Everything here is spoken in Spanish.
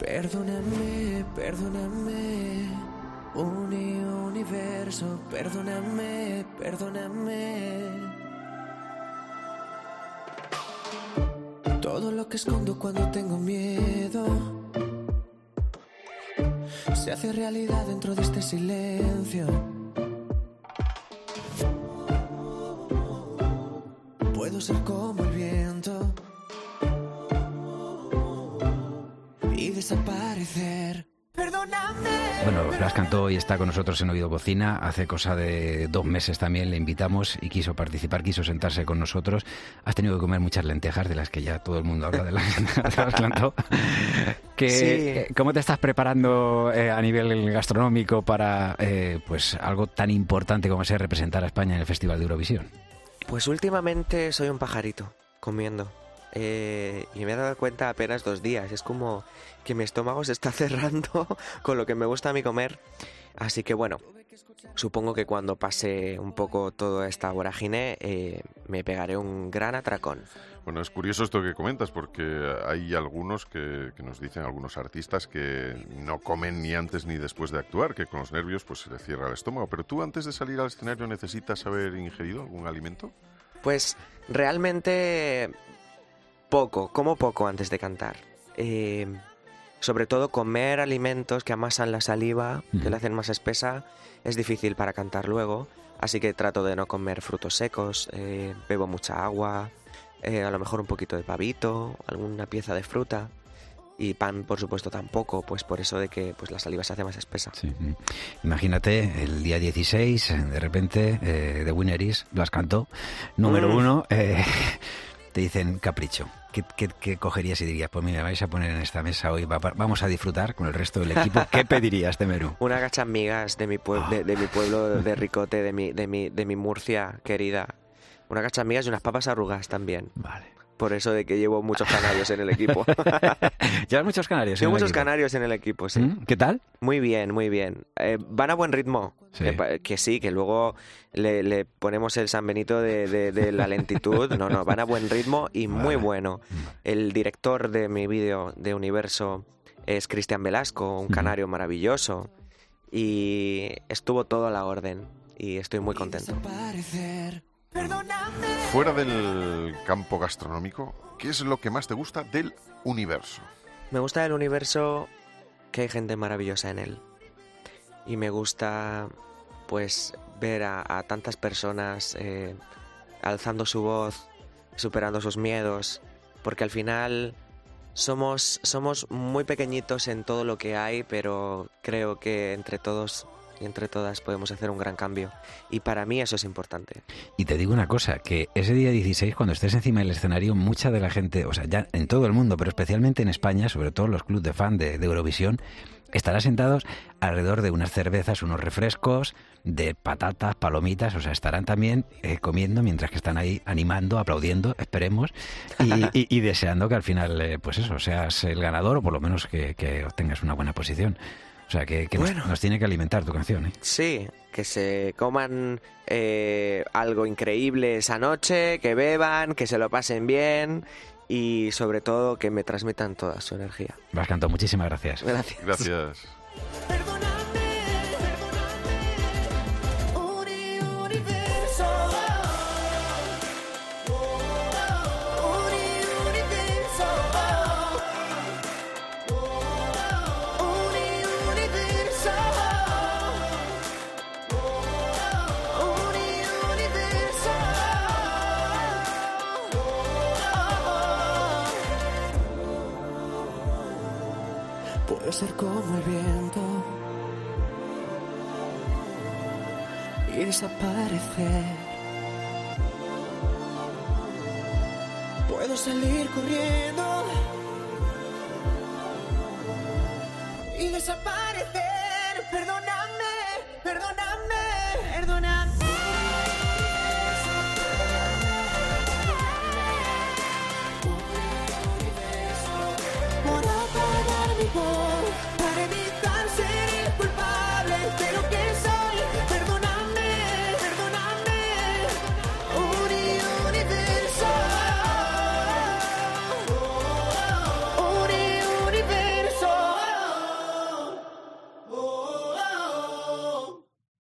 Perdóname, perdóname. Uni universo, perdóname, perdóname. Todo lo que escondo cuando tengo miedo se hace realidad dentro de este silencio. Puedo ser como el viento desaparecer. Perdóname. Bueno, Blas cantó y está con nosotros en Oído Cocina. Hace cosa de dos meses también le invitamos y quiso participar, quiso sentarse con nosotros. Has tenido que comer muchas lentejas, de las que ya todo el mundo habla de las lentejas cantó. Que, eh, ¿Cómo te estás preparando eh, a nivel gastronómico para eh, pues algo tan importante como ser representar a España en el Festival de Eurovisión? Pues últimamente soy un pajarito comiendo. Eh, y me he dado cuenta apenas dos días. Es como que mi estómago se está cerrando con lo que me gusta a mí comer. Así que bueno, supongo que cuando pase un poco toda esta vorágine eh, me pegaré un gran atracón. Bueno, es curioso esto que comentas porque hay algunos que, que, nos dicen, algunos artistas, que no comen ni antes ni después de actuar, que con los nervios pues se le cierra el estómago. Pero tú antes de salir al escenario necesitas haber ingerido algún alimento? Pues realmente poco, como poco antes de cantar. Eh, sobre todo comer alimentos que amasan la saliva, que la hacen más espesa, es difícil para cantar luego. Así que trato de no comer frutos secos, eh, bebo mucha agua, eh, a lo mejor un poquito de pavito, alguna pieza de fruta. Y pan, por supuesto, tampoco, pues por eso de que pues, la saliva se hace más espesa. Imagínate, el día 16, de repente, eh, The Winner is, Blas cantó, número Mm. uno, eh, te dicen capricho. ¿Qué, qué, qué cogerías y dirías? Pues mira, vais a poner en esta mesa hoy, va- vamos a disfrutar con el resto del equipo. ¿Qué pedirías de menú? Una gachamigas de mi, pue- de, de mi pueblo de Ricote, de mi, de, mi, de mi Murcia querida. Una gachamigas y unas papas arrugas también. Vale. Por eso de que llevo muchos canarios en el equipo. Llevas muchos canarios. Llevo muchos equipo? canarios en el equipo, sí. ¿Mm? ¿Qué tal? Muy bien, muy bien. Eh, van a buen ritmo. Sí. Que, sí, que luego le, le ponemos el San Benito de, de- de la lentitud. No, no, van a buen ritmo y muy bueno. El director de mi vídeo de Universo es Cristian Velasco, un canario maravilloso. Y estuvo todo a la orden. Y estoy muy contento. Fuera del campo gastronómico, ¿qué es lo que más te gusta del universo? Me gusta el universo que hay gente maravillosa en él. Y me gusta, pues, ver a, a tantas personas eh, alzando su voz, superando sus miedos, porque al final somos, somos muy pequeñitos en todo lo que hay, pero creo que entre todos y entre todas podemos hacer un gran cambio. Y para mí eso es importante. Y te digo una cosa, que ese día 16, cuando estés encima del escenario, mucha de la gente, o sea, ya en todo el mundo, pero especialmente en España, sobre todo los clubes de fan de, de Eurovisión, estarán sentados alrededor de unas cervezas, unos refrescos, de patatas, palomitas, o sea, estarán también eh, comiendo mientras que están ahí animando, aplaudiendo, esperemos, y, y- y deseando que al final, eh, pues eso, seas el ganador o por lo menos que, que obtengas una buena posición. O sea, que, Bueno. nos, tiene que alimentar tu canción, ¿eh? Sí, que se coman eh, algo increíble esa noche, que beban, que se lo pasen bien y sobre todo que me transmitan toda su energía. Vas cantado, muchísimas gracias. Gracias. Gracias. Puedo ser como el viento y desaparecer. Puedo salir corriendo y desaparecer.